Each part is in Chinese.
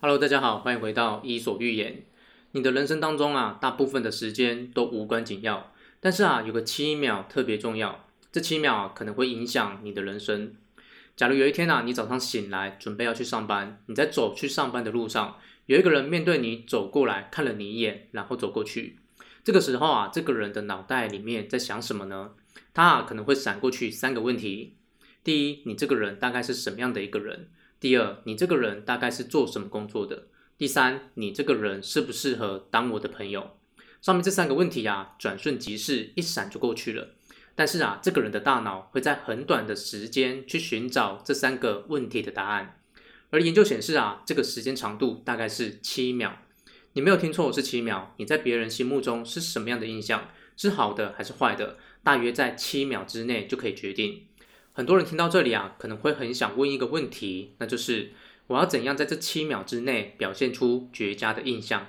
Hello，大家好，欢迎回到伊索寓言。你的人生当中啊，大部分的时间都无关紧要，但是啊，有个七秒特别重要。这七秒，可能会影响你的人生。假如有一天啊，你早上醒来，准备要去上班，你在走去上班的路上，有一个人面对你走过来，看了你一眼，然后走过去。这个时候啊，这个人的脑袋里面在想什么呢？他啊，可能会闪过去三个问题：第一，你这个人大概是什么样的一个人？第二，你这个人大概是做什么工作的？第三，你这个人适不适合当我的朋友？上面这三个问题啊，转瞬即逝，一闪就过去了。但是啊，这个人的大脑会在很短的时间去寻找这三个问题的答案。而研究显示啊，这个时间长度大概是七秒。你没有听错，是七秒。你在别人心目中是什么样的印象？是好的还是坏的？大约在七秒之内就可以决定。很多人听到这里啊，可能会很想问一个问题，那就是我要怎样在这七秒之内表现出绝佳的印象？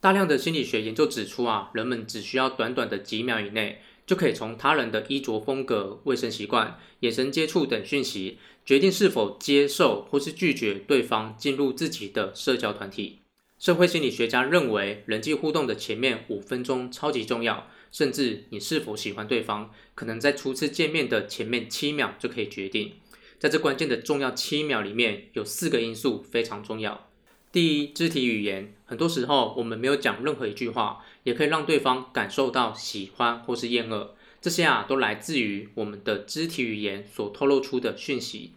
大量的心理学研究指出啊，人们只需要短短的几秒以内，就可以从他人的衣着风格、卫生习惯、眼神接触等讯息，决定是否接受或是拒绝对方进入自己的社交团体。社会心理学家认为，人际互动的前面五分钟超级重要。甚至你是否喜欢对方，可能在初次见面的前面七秒就可以决定。在这关键的重要七秒里面，有四个因素非常重要。第一，肢体语言。很多时候，我们没有讲任何一句话，也可以让对方感受到喜欢或是厌恶。这些啊，都来自于我们的肢体语言所透露出的讯息。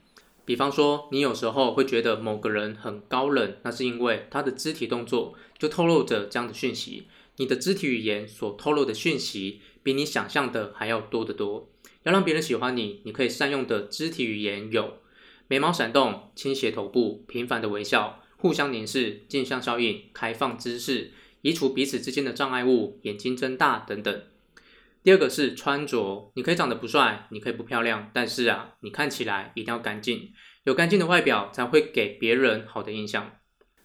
比方说，你有时候会觉得某个人很高冷，那是因为他的肢体动作就透露着这样的讯息。你的肢体语言所透露的讯息，比你想象的还要多得多。要让别人喜欢你，你可以善用的肢体语言有：眉毛闪动、倾斜头部、频繁的微笑、互相凝视、镜像效应、开放姿势、移除彼此之间的障碍物、眼睛睁大等等。第二个是穿着，你可以长得不帅，你可以不漂亮，但是啊，你看起来一定要干净，有干净的外表才会给别人好的印象。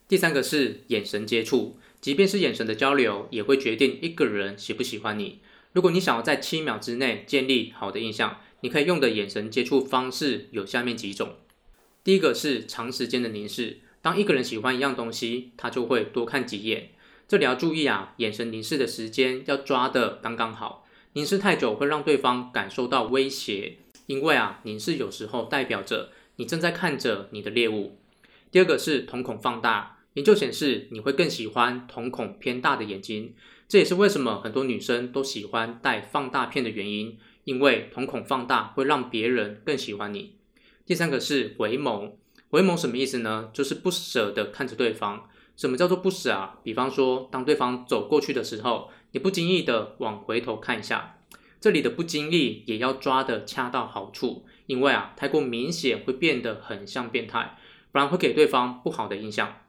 第三个是眼神接触。即便是眼神的交流，也会决定一个人喜不喜欢你。如果你想要在七秒之内建立好的印象，你可以用的眼神接触方式有下面几种。第一个是长时间的凝视，当一个人喜欢一样东西，他就会多看几眼。这里要注意啊，眼神凝视的时间要抓得刚刚好，凝视太久会让对方感受到威胁，因为啊，凝视有时候代表着你正在看着你的猎物。第二个是瞳孔放大。研究显示，你会更喜欢瞳孔偏大的眼睛，这也是为什么很多女生都喜欢戴放大片的原因，因为瞳孔放大会让别人更喜欢你。第三个是回眸，回眸什么意思呢？就是不舍得看着对方。什么叫做不舍啊？比方说，当对方走过去的时候，你不经意的往回头看一下，这里的不经意也要抓得恰到好处，因为啊，太过明显会变得很像变态，不然会给对方不好的印象。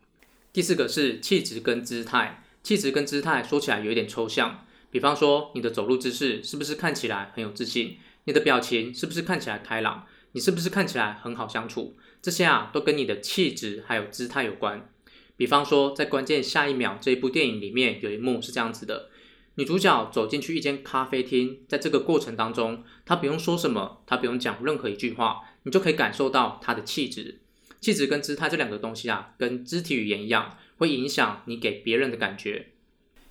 第四个是气质跟姿态，气质跟姿态说起来有一点抽象，比方说你的走路姿势是不是看起来很有自信？你的表情是不是看起来开朗？你是不是看起来很好相处？这些啊都跟你的气质还有姿态有关。比方说在关键下一秒这一部电影里面有一幕是这样子的，女主角走进去一间咖啡厅，在这个过程当中，她不用说什么，她不用讲任何一句话，你就可以感受到她的气质。气质跟姿态这两个东西啊，跟肢体语言一样，会影响你给别人的感觉。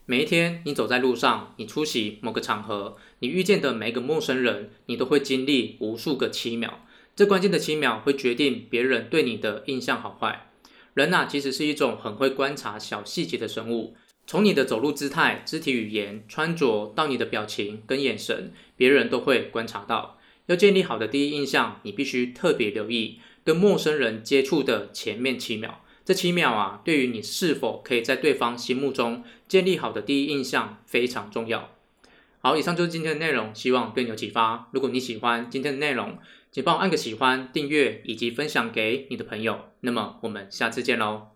每一天你走在路上，你出席某个场合，你遇见的每一个陌生人，你都会经历无数个七秒。这关键的七秒会决定别人对你的印象好坏。人呐，其实是一种很会观察小细节的生物。从你的走路姿态、肢体语言、穿着到你的表情跟眼神，别人都会观察到。要建立好的第一印象，你必须特别留意。跟陌生人接触的前面七秒，这七秒啊，对于你是否可以在对方心目中建立好的第一印象非常重要。好，以上就是今天的内容，希望对你有启发。如果你喜欢今天的内容，请帮我按个喜欢、订阅以及分享给你的朋友。那么我们下次见喽。